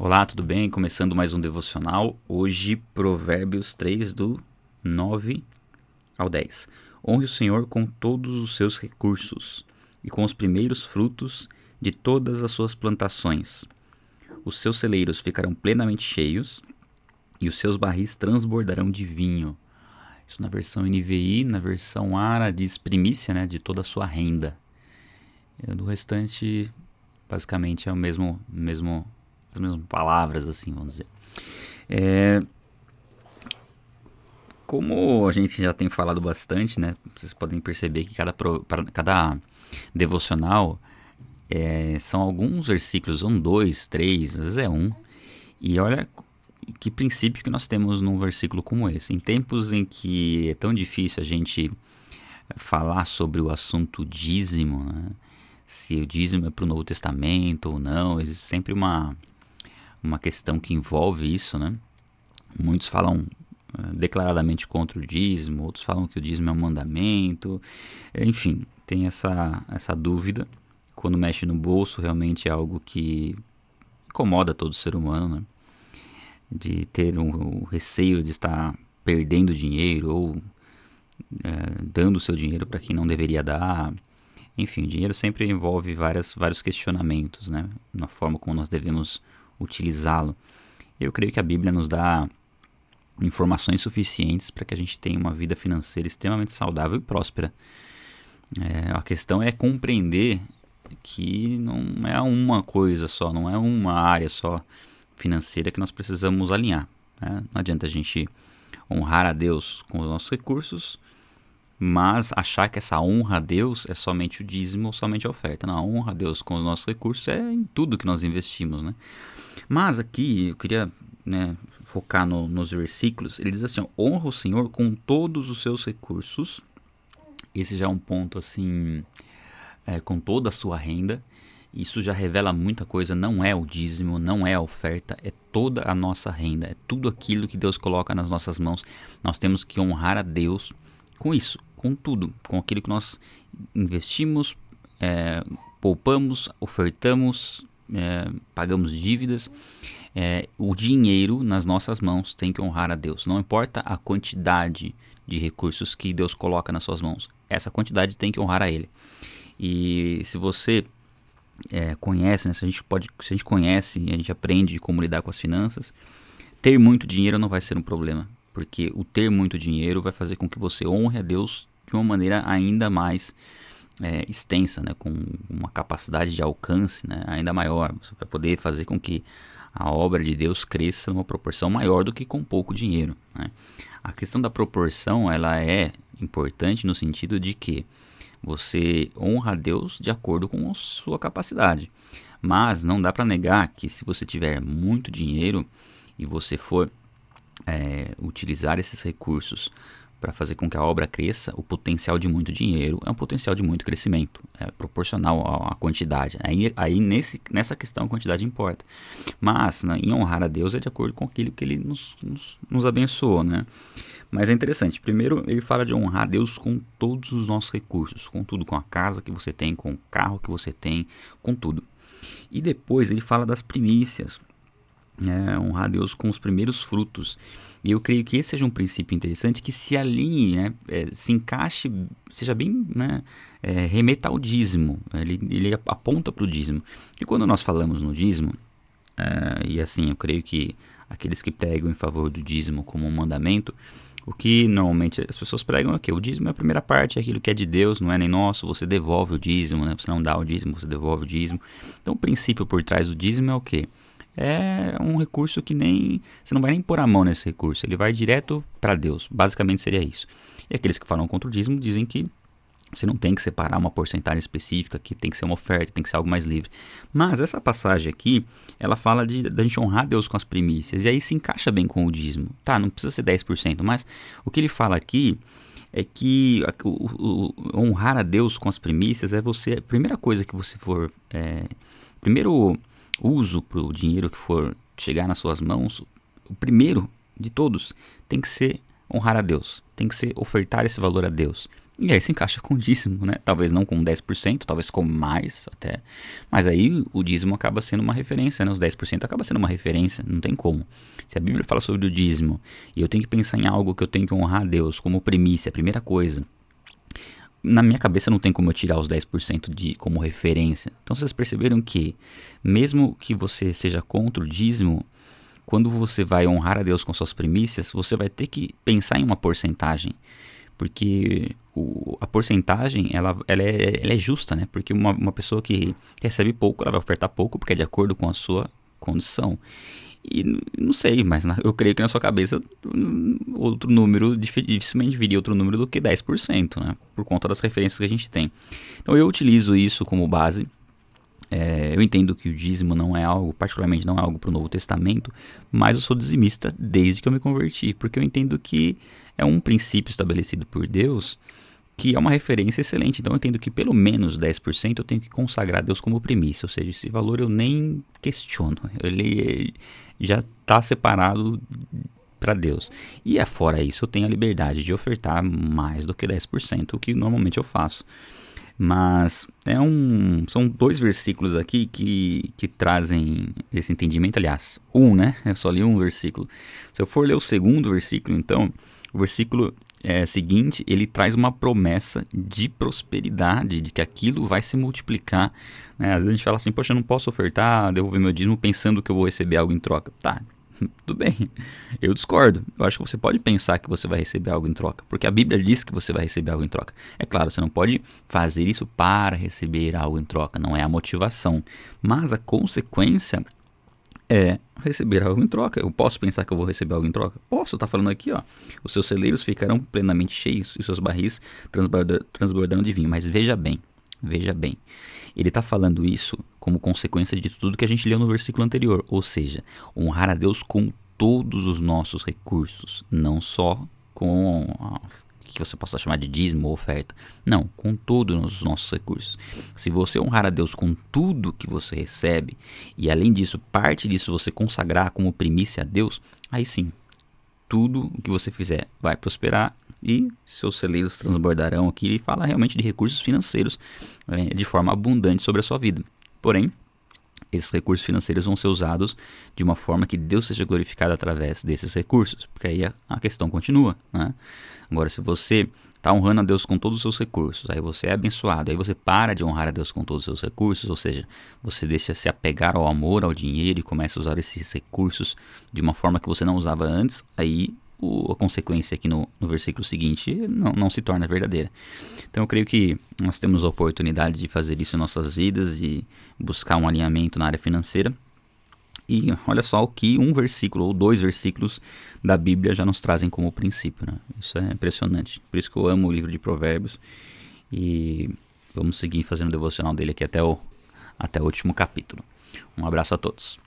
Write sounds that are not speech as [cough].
Olá, tudo bem? Começando mais um devocional. Hoje, Provérbios 3, do 9 ao 10. Honre o Senhor com todos os seus recursos e com os primeiros frutos de todas as suas plantações. Os seus celeiros ficarão plenamente cheios e os seus barris transbordarão de vinho. Isso na versão NVI, na versão ARA diz primícia né, de toda a sua renda. Do restante, basicamente, é o mesmo, mesmo as mesmas palavras, assim, vamos dizer. É, como a gente já tem falado bastante, né? Vocês podem perceber que cada, cada devocional é, são alguns versículos, um, dois, três, às vezes é um. E olha que princípio que nós temos num versículo como esse. Em tempos em que é tão difícil a gente falar sobre o assunto dízimo, né? se o dízimo é para o Novo Testamento ou não, existe sempre uma, uma questão que envolve isso, né? Muitos falam uh, declaradamente contra o dízimo, outros falam que o dízimo é um mandamento, enfim, tem essa, essa dúvida. Quando mexe no bolso, realmente é algo que incomoda todo ser humano, né? De ter um, um receio de estar perdendo dinheiro ou é, dando o seu dinheiro para quem não deveria dar. Enfim, o dinheiro sempre envolve várias, vários questionamentos, né? Na forma como nós devemos utilizá-lo. Eu creio que a Bíblia nos dá informações suficientes para que a gente tenha uma vida financeira extremamente saudável e próspera. É, a questão é compreender que não é uma coisa só, não é uma área só financeira que nós precisamos alinhar. Né? Não adianta a gente honrar a Deus com os nossos recursos, mas achar que essa honra a Deus é somente o dízimo ou somente a oferta. Não, a honra a Deus com os nossos recursos é em tudo que nós investimos. Né? Mas aqui eu queria né, focar no, nos versículos. Ele diz assim: honra o Senhor com todos os seus recursos. Esse já é um ponto assim, é, com toda a sua renda. Isso já revela muita coisa. Não é o dízimo, não é a oferta, é toda a nossa renda, é tudo aquilo que Deus coloca nas nossas mãos. Nós temos que honrar a Deus com isso, com tudo, com aquilo que nós investimos, é, poupamos, ofertamos, é, pagamos dívidas, é, o dinheiro nas nossas mãos tem que honrar a Deus. Não importa a quantidade de recursos que Deus coloca nas suas mãos, essa quantidade tem que honrar a Ele. E se você é, conhece, né, se a gente pode, se a gente conhece, a gente aprende como lidar com as finanças, ter muito dinheiro não vai ser um problema, porque o ter muito dinheiro vai fazer com que você honre a Deus de uma maneira ainda mais é, extensa, né, com uma capacidade de alcance né, ainda maior. Você vai poder fazer com que a obra de Deus cresça numa proporção maior do que com pouco dinheiro. Né? A questão da proporção ela é importante no sentido de que você honra a Deus de acordo com a sua capacidade. Mas não dá para negar que se você tiver muito dinheiro e você for é, utilizar esses recursos para fazer com que a obra cresça, o potencial de muito dinheiro é um potencial de muito crescimento, é proporcional à quantidade. Aí, aí nesse, nessa questão a quantidade importa. Mas né, em honrar a Deus é de acordo com aquilo que Ele nos, nos, nos abençoou. Né? Mas é interessante, primeiro ele fala de honrar a Deus com todos os nossos recursos, com tudo, com a casa que você tem, com o carro que você tem, com tudo. E depois ele fala das primícias, é, honrar Deus com os primeiros frutos. E eu creio que esse seja um princípio interessante que se alinhe, né, é, se encaixe, seja bem né, é, remeta ao dízimo. Ele, ele aponta para o dízimo. E quando nós falamos no dízimo, é, e assim eu creio que aqueles que pregam em favor do dízimo como um mandamento, o que normalmente as pessoas pregam é que o dízimo é a primeira parte, é aquilo que é de Deus, não é nem nosso, você devolve o dízimo, né? você não dá o dízimo, você devolve o dízimo. Então o princípio por trás do dízimo é o quê? É um recurso que nem você não vai nem pôr a mão nesse recurso, ele vai direto para Deus. Basicamente seria isso. E aqueles que falam contra o dízimo dizem que você não tem que separar uma porcentagem específica, que tem que ser uma oferta, tem que ser algo mais livre. Mas essa passagem aqui, ela fala de da gente honrar Deus com as primícias, e aí se encaixa bem com o dízimo. Tá, não precisa ser 10%, mas o que ele fala aqui é que o, o, honrar a Deus com as primícias é você, a primeira coisa que você for, é, primeiro uso para o dinheiro que for chegar nas suas mãos, o primeiro de todos tem que ser honrar a Deus, tem que ser ofertar esse valor a Deus. E aí se encaixa com o dízimo, né? Talvez não com 10%, talvez com mais até. Mas aí o dízimo acaba sendo uma referência, né? Os 10% acaba sendo uma referência, não tem como. Se a Bíblia fala sobre o dízimo e eu tenho que pensar em algo que eu tenho que honrar a Deus como primícia, a primeira coisa. Na minha cabeça não tem como eu tirar os 10% de, como referência. Então vocês perceberam que, mesmo que você seja contra o dízimo, quando você vai honrar a Deus com suas primícias, você vai ter que pensar em uma porcentagem porque o, a porcentagem ela, ela, é, ela é justa, né? Porque uma, uma pessoa que recebe pouco, ela vai ofertar pouco porque é de acordo com a sua condição. E não sei, mas na, eu creio que na sua cabeça outro número dificilmente viria outro número do que 10%, né? Por conta das referências que a gente tem. Então eu utilizo isso como base. É, eu entendo que o dízimo não é algo, particularmente não é algo para o Novo Testamento, mas eu sou dizimista desde que eu me converti, porque eu entendo que é um princípio estabelecido por Deus que é uma referência excelente. Então eu entendo que pelo menos 10% eu tenho que consagrar a Deus como primícia, ou seja, esse valor eu nem questiono. Ele já está separado para Deus. E é fora isso, eu tenho a liberdade de ofertar mais do que 10%, o que normalmente eu faço. Mas é um, são dois versículos aqui que, que trazem esse entendimento. Aliás, um, né? Eu só li um versículo. Se eu for ler o segundo versículo, então, o versículo é, seguinte, ele traz uma promessa de prosperidade, de que aquilo vai se multiplicar. Né? Às vezes a gente fala assim, poxa, eu não posso ofertar, devolver meu dízimo pensando que eu vou receber algo em troca. Tá, [laughs] tudo bem. Eu discordo. Eu acho que você pode pensar que você vai receber algo em troca, porque a Bíblia diz que você vai receber algo em troca. É claro, você não pode fazer isso para receber algo em troca, não é a motivação. Mas a consequência é receber algo em troca. Eu posso pensar que eu vou receber algo em troca? Posso, tá falando aqui, ó. Os seus celeiros ficarão plenamente cheios e seus barris transbordando de vinho. Mas veja bem, veja bem. Ele está falando isso como consequência de tudo que a gente leu no versículo anterior, ou seja, honrar a Deus com todos os nossos recursos, não só com que você possa chamar de dízimo ou oferta. Não, com todos os nossos recursos. Se você honrar a Deus com tudo que você recebe, e além disso, parte disso você consagrar como primícia a Deus, aí sim, tudo o que você fizer vai prosperar e seus celeiros transbordarão aqui. e fala realmente de recursos financeiros é, de forma abundante sobre a sua vida. Porém, esses recursos financeiros vão ser usados de uma forma que Deus seja glorificado através desses recursos, porque aí a, a questão continua. Né? Agora, se você está honrando a Deus com todos os seus recursos, aí você é abençoado, aí você para de honrar a Deus com todos os seus recursos, ou seja, você deixa se apegar ao amor, ao dinheiro e começa a usar esses recursos de uma forma que você não usava antes, aí o, a consequência aqui no, no versículo seguinte não, não, se torna verdadeira. Então eu creio que nós temos a oportunidade de fazer isso em nossas vidas, de buscar um alinhamento na área financeira. E olha só o que um versículo ou dois versículos da Bíblia já nos trazem como princípio. Né? Isso é impressionante. Por isso que eu amo o livro de Provérbios. E vamos seguir fazendo o devocional dele aqui até o, até o último capítulo. Um abraço a todos.